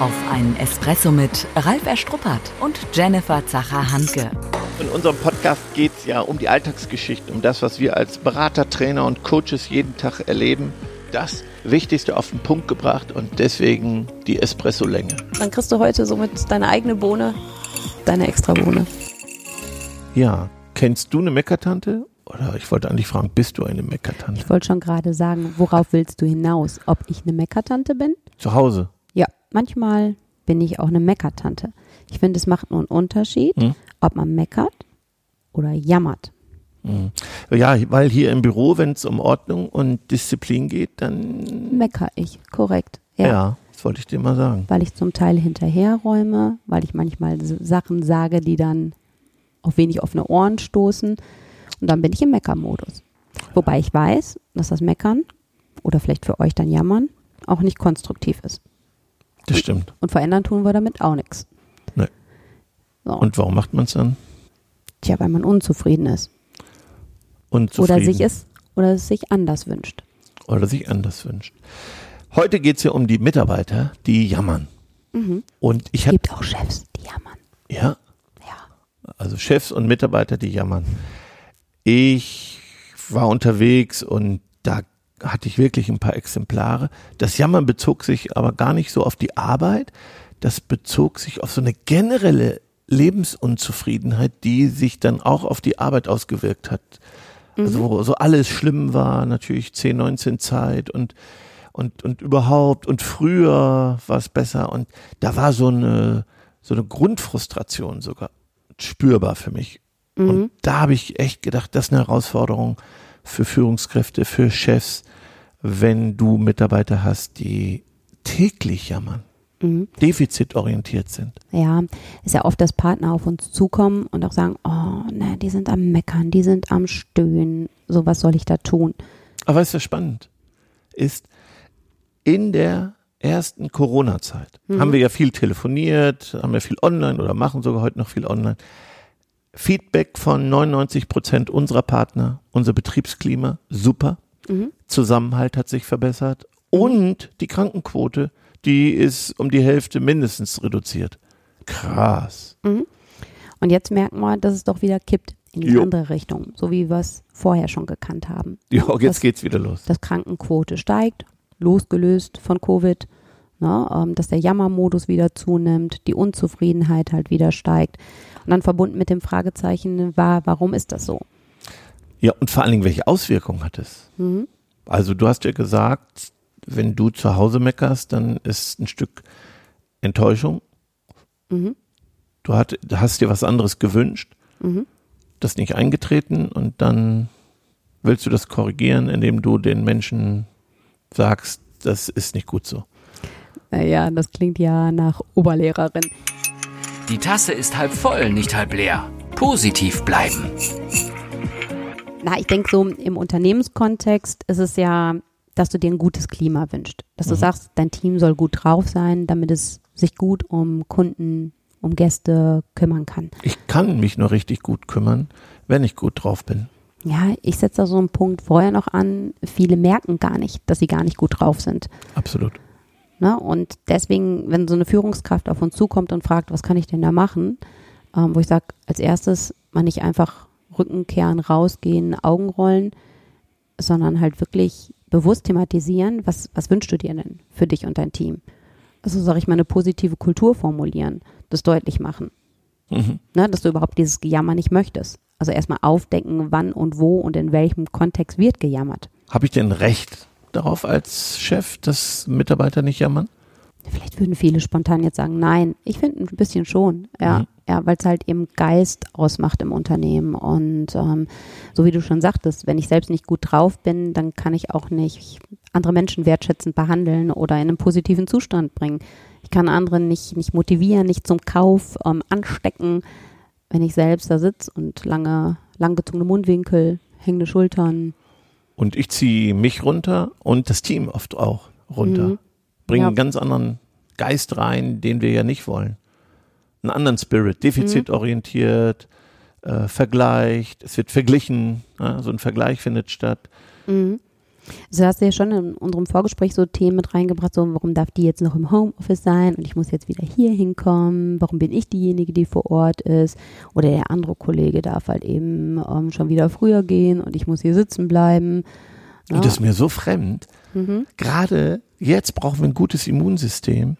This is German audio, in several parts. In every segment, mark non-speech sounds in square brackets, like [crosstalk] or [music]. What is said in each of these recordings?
Auf einen Espresso mit Ralf Erstruppert und Jennifer Zacher-Hanke. In unserem Podcast geht es ja um die Alltagsgeschichten, um das, was wir als Berater, Trainer und Coaches jeden Tag erleben. Das Wichtigste auf den Punkt gebracht und deswegen die Espresso-Länge. Dann kriegst du heute somit deine eigene Bohne, deine extra Bohne. Ja, kennst du eine Meckertante? Oder ich wollte eigentlich fragen, bist du eine Meckertante? Ich wollte schon gerade sagen, worauf willst du hinaus? Ob ich eine Meckertante bin? Zu Hause? Manchmal bin ich auch eine Meckertante. Ich finde, es macht nur einen Unterschied, Hm? ob man meckert oder jammert. Mhm. Ja, weil hier im Büro, wenn es um Ordnung und Disziplin geht, dann Mecker ich, korrekt. ja. Ja. das wollte ich dir mal sagen. Weil ich zum Teil hinterherräume, weil ich manchmal Sachen sage, die dann auf wenig offene Ohren stoßen. Und dann bin ich im Meckermodus. Wobei ich weiß, dass das Meckern oder vielleicht für euch dann Jammern auch nicht konstruktiv ist. Das stimmt. Und verändern tun wir damit auch nichts. Nee. So. Und warum macht man es dann? Tja, weil man unzufrieden ist. Unzufrieden. Oder sich es oder es sich anders wünscht. Oder sich anders wünscht. Heute geht es ja um die Mitarbeiter, die jammern. Und ich Es gibt auch Chefs, die jammern. ja, Ja. also Chefs und Mitarbeiter, die jammern. Ich war unterwegs und da hatte ich wirklich ein paar Exemplare. Das Jammern bezog sich aber gar nicht so auf die Arbeit, das bezog sich auf so eine generelle Lebensunzufriedenheit, die sich dann auch auf die Arbeit ausgewirkt hat. Also wo so alles schlimm war, natürlich 10, 19 Zeit und und und überhaupt und früher war es besser und da war so eine so eine Grundfrustration sogar spürbar für mich. Und da habe ich echt gedacht, das ist eine Herausforderung für Führungskräfte, für Chefs, wenn du Mitarbeiter hast, die täglich jammern, defizitorientiert sind. Ja, ist ja oft, dass Partner auf uns zukommen und auch sagen, oh, ne, die sind am Meckern, die sind am Stöhnen. So, was soll ich da tun? Aber was ja spannend ist, in der ersten Corona-Zeit haben wir ja viel telefoniert, haben ja viel online oder machen sogar heute noch viel online. Feedback von 99 Prozent unserer Partner, unser Betriebsklima, super. Zusammenhalt hat sich verbessert und die Krankenquote, die ist um die Hälfte mindestens reduziert. Krass. Und jetzt merken wir, dass es doch wieder kippt in die Jo. andere Richtung, so wie wir es vorher schon gekannt haben. Ja, das, jetzt geht's wieder los. dass Krankenquote steigt, losgelöst von Covid, ne, ähm, dass der Jammermodus wieder zunimmt, die Unzufriedenheit halt wieder steigt. Und dann verbunden mit dem Fragezeichen war, warum ist das so? Ja, und vor allen Dingen, welche Auswirkungen hat es? Mhm. Also du hast ja gesagt, wenn du zu Hause meckerst, dann ist ein Stück Enttäuschung. Mhm. Du hat, hast dir was anderes gewünscht, Mhm. das ist nicht eingetreten und dann willst du das korrigieren, indem du den Menschen sagst, das ist nicht gut so. Naja, das klingt ja nach Oberlehrerin. Die Tasse ist halb voll, nicht halb leer. Positiv bleiben. Na, ich denke so im Unternehmenskontext ist es ja, dass du dir ein gutes Klima wünschst. Dass du sagst, dein Team soll gut drauf sein, damit es sich gut um Kunden, um Gäste kümmern kann. Ich kann mich nur richtig gut kümmern, wenn ich gut drauf bin. Ja, ich setze da so einen Punkt vorher noch an. Viele merken gar nicht, dass sie gar nicht gut drauf sind. Absolut. Ne? Und deswegen, wenn so eine Führungskraft auf uns zukommt und fragt, was kann ich denn da machen, ähm, wo ich sage, als erstes mal nicht einfach Rücken kehren, rausgehen, Augen rollen, sondern halt wirklich bewusst thematisieren, was, was wünschst du dir denn für dich und dein Team? Also sage ich mal eine positive Kultur formulieren, das deutlich machen, Mhm. ne? dass du überhaupt dieses Gejammer nicht möchtest. Also erstmal aufdecken, wann und wo und in welchem Kontext wird gejammert. Habe ich denn Recht darauf als Chef, dass Mitarbeiter nicht jammern? Vielleicht würden viele spontan jetzt sagen, nein, ich finde ein bisschen schon, ja, Mhm. ja, weil es halt eben Geist ausmacht im Unternehmen und ähm, so wie du schon sagtest, wenn ich selbst nicht gut drauf bin, dann kann ich auch nicht andere Menschen wertschätzend behandeln oder in einen positiven Zustand bringen. Ich kann andere nicht, nicht motivieren, nicht zum Kauf ähm, anstecken, wenn ich selbst da sitze und lange, langgezogene Mundwinkel, hängende Schultern. Und ich ziehe mich runter und das Team oft auch runter. Mhm. Bringen Ja. einen ganz anderen Geist rein, den wir ja nicht wollen. Einen anderen Spirit, defizitorientiert, äh, vergleicht, es wird verglichen, ja, so ein Vergleich findet statt. Mhm. Also hast du ja schon in unserem Vorgespräch so Themen mit reingebracht, so warum darf die jetzt noch im Homeoffice sein und ich muss jetzt wieder hier hinkommen, warum bin ich diejenige, die vor Ort ist oder der andere Kollege darf halt eben ähm, schon wieder früher gehen und ich muss hier sitzen bleiben. Ja. Und das ist mir so fremd. Mhm. Gerade jetzt brauchen wir ein gutes Immunsystem.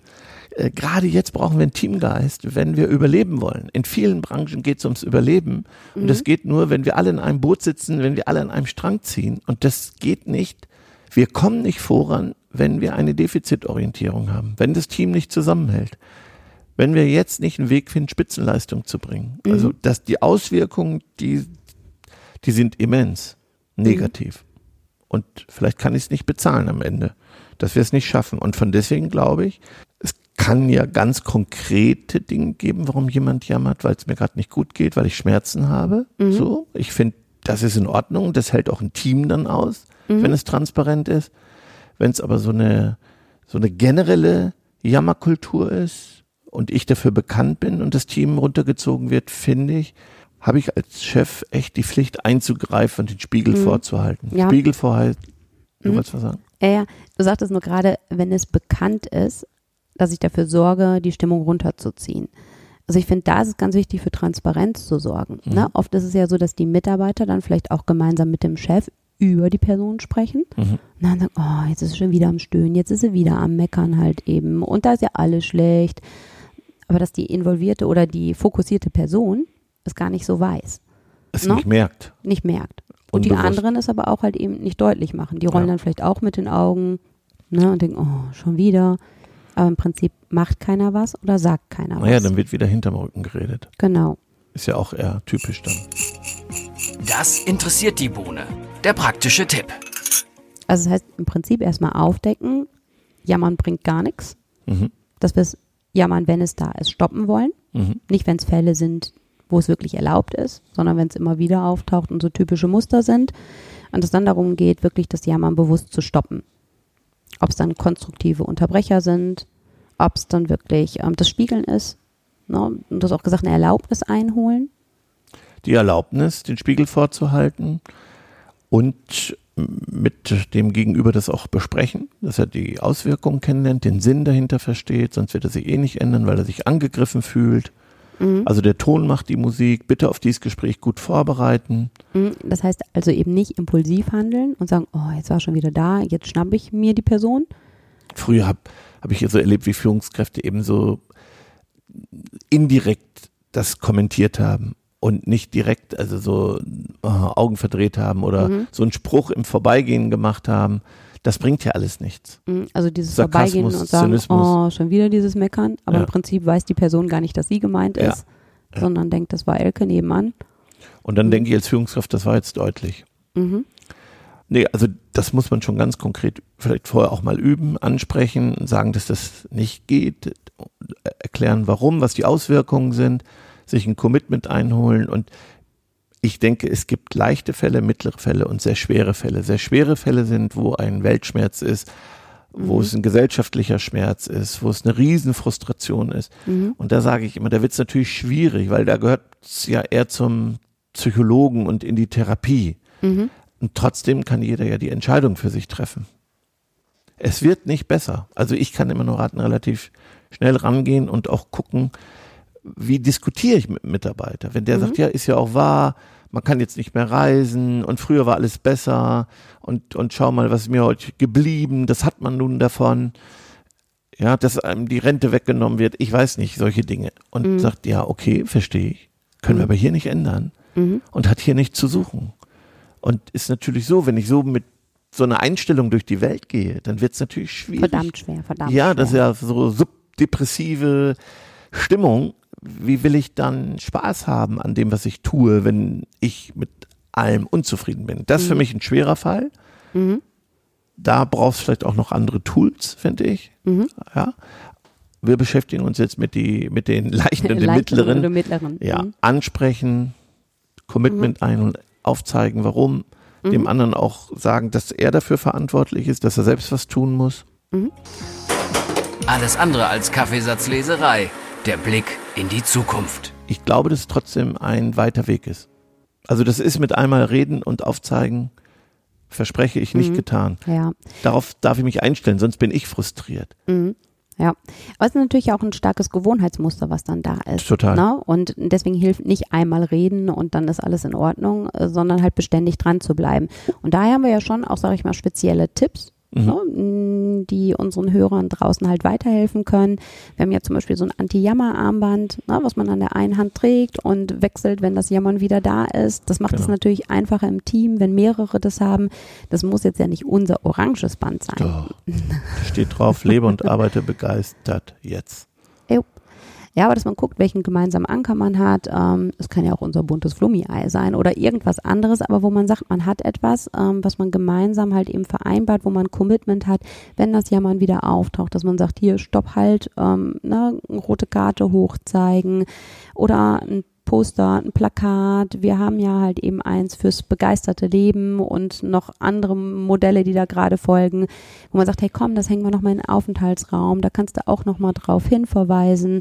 Äh, gerade jetzt brauchen wir einen Teamgeist, wenn wir überleben wollen. In vielen Branchen geht es ums Überleben. Mhm. Und das geht nur, wenn wir alle in einem Boot sitzen, wenn wir alle an einem Strang ziehen. Und das geht nicht. Wir kommen nicht voran, wenn wir eine Defizitorientierung haben, wenn das Team nicht zusammenhält. Wenn wir jetzt nicht einen Weg finden, Spitzenleistung zu bringen. Mhm. Also, dass die Auswirkungen, die, die sind immens negativ. Mhm. Und vielleicht kann ich es nicht bezahlen am Ende, dass wir es nicht schaffen. Und von deswegen glaube ich, es kann ja ganz konkrete Dinge geben, warum jemand jammert, weil es mir gerade nicht gut geht, weil ich Schmerzen habe. Mhm. So, ich finde, das ist in Ordnung. Das hält auch ein Team dann aus, mhm. wenn es transparent ist. Wenn es aber so eine so eine generelle Jammerkultur ist und ich dafür bekannt bin und das Team runtergezogen wird, finde ich, habe ich als Chef echt die Pflicht einzugreifen und den Spiegel mhm. vorzuhalten. Ja. Spiegel vorhalten. Du mhm. wolltest was sagen? Ja, ja, du sagtest nur gerade, wenn es bekannt ist, dass ich dafür sorge, die Stimmung runterzuziehen. Also ich finde, da ist es ganz wichtig, für Transparenz zu sorgen. Mhm. Ne? Oft ist es ja so, dass die Mitarbeiter dann vielleicht auch gemeinsam mit dem Chef über die Person sprechen. Mhm. Und dann sagen, oh, jetzt ist sie schon wieder am Stöhnen, jetzt ist sie wieder am Meckern halt eben. Und da ist ja alles schlecht. Aber dass die involvierte oder die fokussierte Person es gar nicht so weiß. Es ne? nicht merkt. Nicht merkt. Und Unbewusst. die anderen es aber auch halt eben nicht deutlich machen. Die rollen ja. dann vielleicht auch mit den Augen ne, und denken, oh, schon wieder. Aber im Prinzip macht keiner was oder sagt keiner was. Naja, dann wird wieder hinterm Rücken geredet. Genau. Ist ja auch eher typisch dann. Das interessiert die Bohne. Der praktische Tipp. Also das heißt im Prinzip erstmal aufdecken, jammern bringt gar nichts. Mhm. Dass wir es jammern, wenn es da ist, stoppen wollen. Mhm. Nicht, wenn es Fälle sind, wo es wirklich erlaubt ist, sondern wenn es immer wieder auftaucht und so typische Muster sind. Und es dann darum geht, wirklich das Jammern bewusst zu stoppen ob es dann konstruktive Unterbrecher sind, ob es dann wirklich ähm, das Spiegeln ist. Ne? Und du hast auch gesagt, eine Erlaubnis einholen. Die Erlaubnis, den Spiegel vorzuhalten und mit dem Gegenüber das auch besprechen, dass er die Auswirkungen kennenlernt, den Sinn dahinter versteht, sonst wird er sich eh nicht ändern, weil er sich angegriffen fühlt. Mhm. Also der Ton macht die Musik, bitte auf dieses Gespräch gut vorbereiten. Mhm. Das heißt also eben nicht impulsiv handeln und sagen, oh, jetzt war schon wieder da, jetzt schnappe ich mir die Person. Früher habe hab ich so erlebt, wie Führungskräfte eben so indirekt das kommentiert haben und nicht direkt, also so äh, Augen verdreht haben oder mhm. so einen Spruch im Vorbeigehen gemacht haben. Das bringt ja alles nichts. Mhm, also dieses Sarkasmus, Vorbeigehen und sagen, Zynismus. oh, schon wieder dieses Meckern. Aber ja. im Prinzip weiß die Person gar nicht, dass sie gemeint ist, ja. sondern denkt, das war Elke nebenan. Und dann mhm. denke ich als Führungskraft, das war jetzt deutlich. Mhm. Nee, also das muss man schon ganz konkret vielleicht vorher auch mal üben, ansprechen, sagen, dass das nicht geht, erklären, warum, was die Auswirkungen sind, sich ein Commitment einholen und ich denke, es gibt leichte Fälle, mittlere Fälle und sehr schwere Fälle. Sehr schwere Fälle sind, wo ein Weltschmerz ist, wo mhm. es ein gesellschaftlicher Schmerz ist, wo es eine Riesenfrustration ist. Mhm. Und da sage ich immer, da wird es natürlich schwierig, weil da gehört es ja eher zum Psychologen und in die Therapie. Mhm. Und trotzdem kann jeder ja die Entscheidung für sich treffen. Es wird nicht besser. Also ich kann immer nur raten, relativ schnell rangehen und auch gucken, wie diskutiere ich mit Mitarbeiter? Wenn der mhm. sagt, ja, ist ja auch wahr, man kann jetzt nicht mehr reisen und früher war alles besser und, und schau mal, was ist mir heute geblieben, das hat man nun davon. Ja, dass einem die Rente weggenommen wird, ich weiß nicht, solche Dinge. Und mhm. sagt, ja, okay, verstehe ich, können mhm. wir aber hier nicht ändern mhm. und hat hier nichts zu suchen. Und ist natürlich so, wenn ich so mit so einer Einstellung durch die Welt gehe, dann wird es natürlich schwierig. Verdammt schwer, verdammt ja, das ist ja so subdepressive Stimmung wie will ich dann Spaß haben an dem, was ich tue, wenn ich mit allem unzufrieden bin? Das ist für mhm. mich ein schwerer Fall. Mhm. Da brauchst du vielleicht auch noch andere Tools, finde ich. Mhm. Ja. Wir beschäftigen uns jetzt mit, die, mit den leichten und den mittleren. mittleren. Ja, mhm. ansprechen, Commitment mhm. ein und aufzeigen, warum. Dem mhm. anderen auch sagen, dass er dafür verantwortlich ist, dass er selbst was tun muss. Alles andere als Kaffeesatzleserei. Der Blick in die Zukunft. Ich glaube, dass es trotzdem ein weiter Weg ist. Also das ist mit einmal reden und aufzeigen verspreche ich, nicht Mhm. getan. Ja. Darauf darf ich mich einstellen, sonst bin ich frustriert. Mhm. Ja, aber es ist natürlich auch ein starkes Gewohnheitsmuster, was dann da ist. Total. Ne? Und deswegen hilft nicht einmal reden und dann ist alles in Ordnung, sondern halt beständig dran zu bleiben. Und daher haben wir ja schon auch, sage ich mal, spezielle Tipps, Mhm. ne, die unseren Hörern draußen halt weiterhelfen können. Wir haben ja zum Beispiel so ein Anti-Jammer-Armband, ne, was man an der einen Hand trägt und wechselt, wenn das Jammern wieder da ist. Das macht es Genau. natürlich einfacher im Team, wenn mehrere das haben. Das muss jetzt ja nicht unser oranges Band sein. Da [laughs] steht drauf, lebe und arbeite begeistert jetzt. Ja, aber dass man guckt, welchen gemeinsamen Anker man hat. Ähm, es kann ja auch unser buntes Flummi-Ei sein oder irgendwas anderes, aber wo man sagt, man hat etwas, ähm, was man gemeinsam halt eben vereinbart, wo man Commitment hat, wenn das Jammern wieder auftaucht, dass man sagt, hier, stopp halt, ähm, ne, rote Karte hochzeigen oder ein Poster, ein Plakat. Wir haben ja halt eben eins fürs begeisterte Leben und noch andere Modelle, die da gerade folgen, wo man sagt, hey komm, das hängen wir nochmal in den Aufenthaltsraum, da kannst du auch nochmal drauf hinverweisen.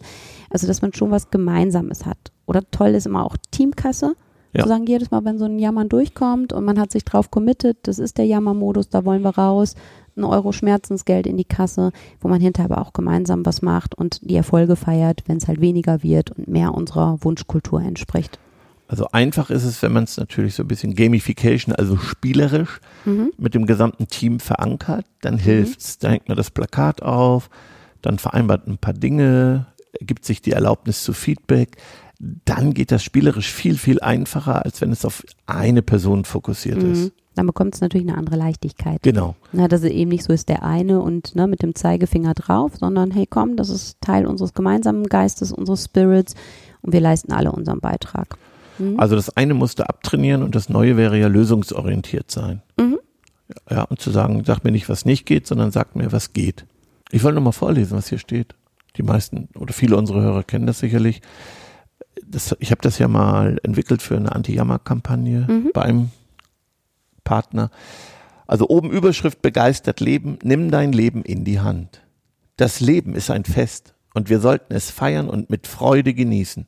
Also, dass man schon was Gemeinsames hat. Oder toll ist immer auch Teamkasse. Ja. Zu sagen, jedes Mal, wenn so ein Jammern durchkommt und man hat sich drauf committed, das ist der Jammermodus, da wollen wir raus, ein Euro Schmerzensgeld in die Kasse, wo man hinterher aber auch gemeinsam was macht und die Erfolge feiert, wenn es halt weniger wird und mehr unserer Wunschkultur entspricht. Also einfach ist es, wenn man es natürlich so ein bisschen Gamification, also spielerisch Mhm. mit dem gesamten Team verankert, dann hilft's. Da hängt man das Plakat auf, dann vereinbart ein paar Dinge, gibt sich die Erlaubnis zu Feedback. Dann geht das spielerisch viel, viel einfacher, als wenn es auf eine Person fokussiert Mhm. ist. Dann bekommt es natürlich eine andere Leichtigkeit. Genau. Na, dass es eben nicht so ist, der eine und ne, mit dem Zeigefinger drauf, sondern hey komm, das ist Teil unseres gemeinsamen Geistes, unseres Spirits und wir leisten alle unseren Beitrag. Mhm. Also das eine musste abtrainieren und das neue wäre ja lösungsorientiert sein. Mhm. Ja, und zu sagen, sag mir nicht, was nicht geht, sondern sag mir, was geht. Ich wollte noch mal vorlesen, was hier steht. Die meisten oder viele unserer Hörer kennen das sicherlich. Das, ich habe das ja mal entwickelt für eine Anti-Jammer-Kampagne Mhm. bei einem Partner. Also oben Überschrift begeistert Leben, nimm dein Leben in die Hand. Das Leben ist ein Fest und wir sollten es feiern und mit Freude genießen.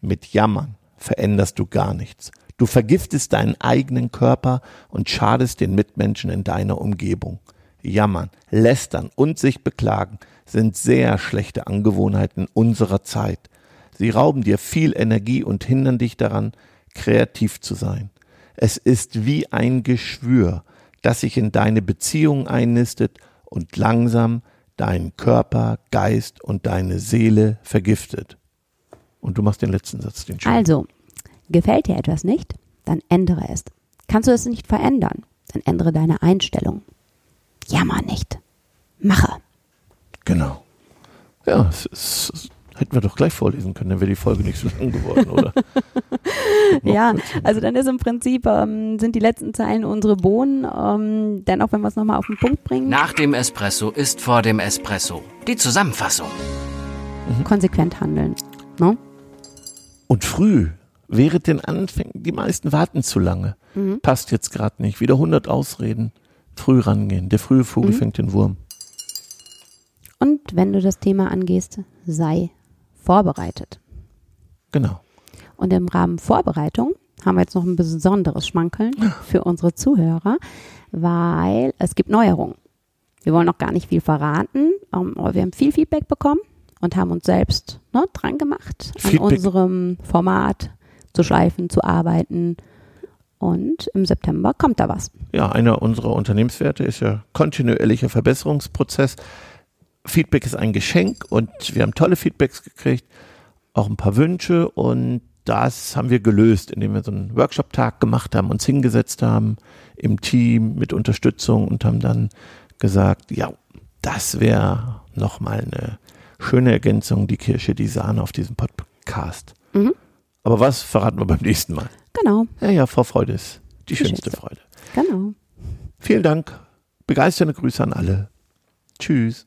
Mit Jammern veränderst du gar nichts. Du vergiftest deinen eigenen Körper und schadest den Mitmenschen in deiner Umgebung. Jammern, lästern und sich beklagen sind sehr schlechte Angewohnheiten unserer Zeit. Sie rauben dir viel Energie und hindern dich daran, kreativ zu sein. Es ist wie ein Geschwür, das sich in deine Beziehung einnistet und langsam deinen Körper, Geist und deine Seele vergiftet. Und du machst den letzten Satz, den schönen. Also, gefällt dir etwas nicht, dann ändere es. Kannst du es nicht verändern, dann ändere deine Einstellung. Jammer nicht. Mache. Genau. Ja, es, es hätten wir doch gleich vorlesen können, dann wäre die Folge nicht so lang geworden, oder? [laughs] Ja, also dann ist im Prinzip, ähm, sind die letzten Zeilen unsere Bohnen, ähm, denn auch wenn wir es nochmal auf den Punkt bringen, Nach dem Espresso ist vor dem Espresso. Die Zusammenfassung. konsequent handeln. Ne? Und früh, während den Anfängen, die meisten warten zu lange. Mhm. Passt jetzt gerade nicht. Wieder 100 Ausreden. Früh rangehen. Der frühe Vogel Mhm. fängt den Wurm. Und wenn du das Thema angehst, sei vorbereitet. Genau. Und im Rahmen Vorbereitung haben wir jetzt noch ein besonderes Schmankeln für unsere Zuhörer, weil es gibt Neuerungen. Wir wollen noch gar nicht viel verraten, ähm, aber wir haben viel Feedback bekommen und haben uns selbst ne, dran gemacht, an Feedback. unserem Format zu schleifen, zu arbeiten. Und im September kommt da was. Ja, einer unserer Unternehmenswerte ist ja kontinuierlicher Verbesserungsprozess. Feedback ist ein Geschenk und wir haben tolle Feedbacks gekriegt, auch ein paar Wünsche und das haben wir gelöst, indem wir so einen Workshop-Tag gemacht haben, uns hingesetzt haben im Team mit Unterstützung und haben dann gesagt, ja, das wäre nochmal eine schöne Ergänzung, die Kirsche, die Sahne auf diesem Podcast. Mhm. Aber was verraten wir beim nächsten Mal? Genau, Ja, ja, Frau Freude ist die, Die schönste schönste. Freude. genau. Vielen Dank. Begeisternde Grüße an alle. Tschüss.